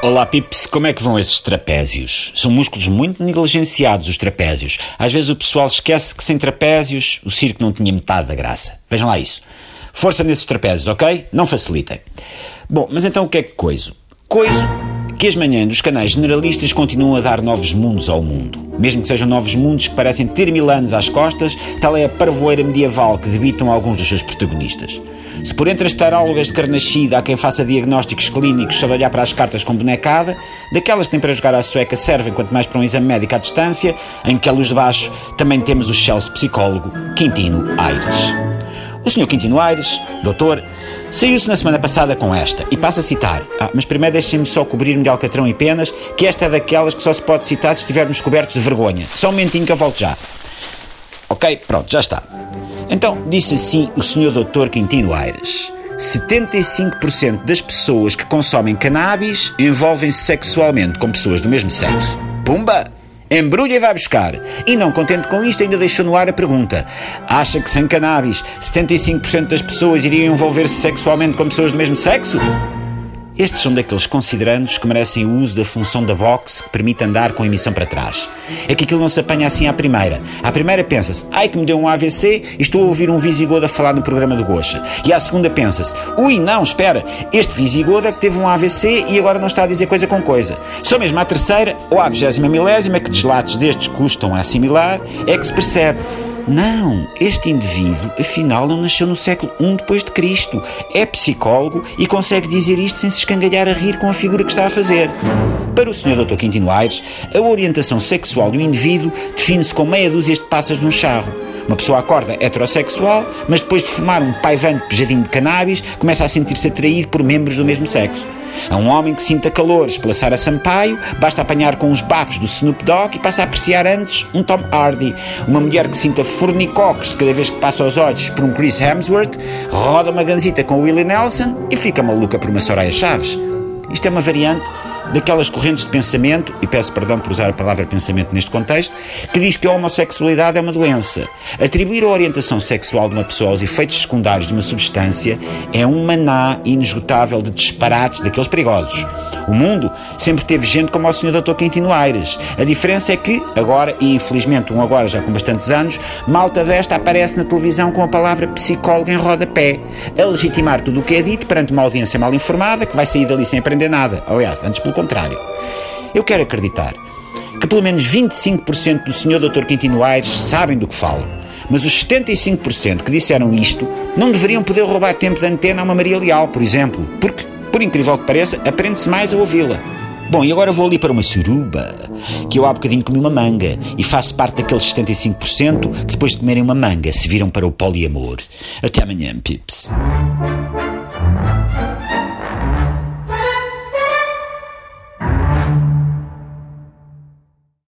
Olá, Pips, como é que vão esses trapézios? São músculos muito negligenciados, os trapézios. Às vezes o pessoal esquece que sem trapézios o circo não tinha metade da graça. Vejam lá isso. Força nesses trapézios, ok? Não facilitem. Bom, mas então o que é que coiso? Coiso que as manhãs dos canais generalistas continuam a dar novos mundos ao mundo. Mesmo que sejam novos mundos que parecem ter mil anos às costas, tal é a parvoeira medieval que debitam alguns dos seus protagonistas. Se por entre as tarólogas de carnascida há quem faça diagnósticos clínicos de olhar para as cartas com bonecada, daquelas que nem para jogar à sueca servem quanto mais para um exame médico à distância, em que a luz de baixo também temos o Chelsea psicólogo Quintino Aires. O Sr. Quintino Aires, doutor, saiu-se na semana passada com esta, e passa a citar. Ah, mas primeiro deixem-me só cobrir-me de alcatrão e penas, que esta é daquelas que só se pode citar se estivermos cobertos de vergonha. Só um momentinho que eu volto já. Ok, pronto, já está. Então, disse assim o Sr. Doutor Quintino Aires. 75% das pessoas que consomem cannabis envolvem-se sexualmente com pessoas do mesmo sexo. Pumba! Embrulha e vai buscar. E não contente com isto, ainda deixou no ar a pergunta: Acha que sem cannabis 75% das pessoas iriam envolver-se sexualmente com pessoas do mesmo sexo? Estes são daqueles considerandos que merecem o uso da função da box que permite andar com a emissão para trás. É que aquilo não se apanha assim à primeira. À primeira pensa-se, ai que me deu um AVC e estou a ouvir um visigodo a falar no programa do Gocha. E à segunda pensa-se, ui, não, espera, este visigodo é que teve um AVC e agora não está a dizer coisa com coisa. Só mesmo à terceira ou à vigésima milésima, que deslates destes custam a assimilar, é que se percebe não, este indivíduo, afinal, não nasceu no século I depois de Cristo. É psicólogo e consegue dizer isto sem se escangalhar a rir com a figura que está a fazer. Para o Sr. Dr. Quintino Aires, a orientação sexual do indivíduo define-se com meia dúzia de passas num charro. Uma pessoa acorda heterossexual, mas depois de fumar um paivante pejadinho de cannabis, começa a sentir-se atraído por membros do mesmo sexo. A um homem que sinta calores pela Sara Sampaio, basta apanhar com os bafos do Snoop Dogg e passa a apreciar antes um Tom Hardy. Uma mulher que sinta fornicoques de cada vez que passa os olhos por um Chris Hemsworth, roda uma ganzita com o Willie Nelson e fica maluca por uma Soraya Chaves. Isto é uma variante daquelas correntes de pensamento, e peço perdão por usar a palavra pensamento neste contexto, que diz que a homossexualidade é uma doença. Atribuir a orientação sexual de uma pessoa aos efeitos secundários de uma substância é um maná inesgotável de disparates daqueles perigosos. O mundo sempre teve gente como o Sr. Dr. Quintino Aires. A diferença é que, agora, e infelizmente um agora já com bastantes anos, malta desta aparece na televisão com a palavra psicólogo em rodapé, a legitimar tudo o que é dito perante uma audiência mal informada que vai sair dali sem aprender nada. Aliás, antes pelo contrário. Eu quero acreditar que pelo menos 25% do Sr. Dr. Quintino Aires sabem do que falam. Mas os 75% que disseram isto não deveriam poder roubar tempo de antena a uma Maria Leal, por exemplo, porque por incrível que pareça, aprende-se mais a ouvi-la. Bom, e agora vou ali para uma suruba, que eu há bocadinho comi uma manga e faço parte daqueles 75% que depois de comerem uma manga se viram para o poliamor. Até amanhã, pips.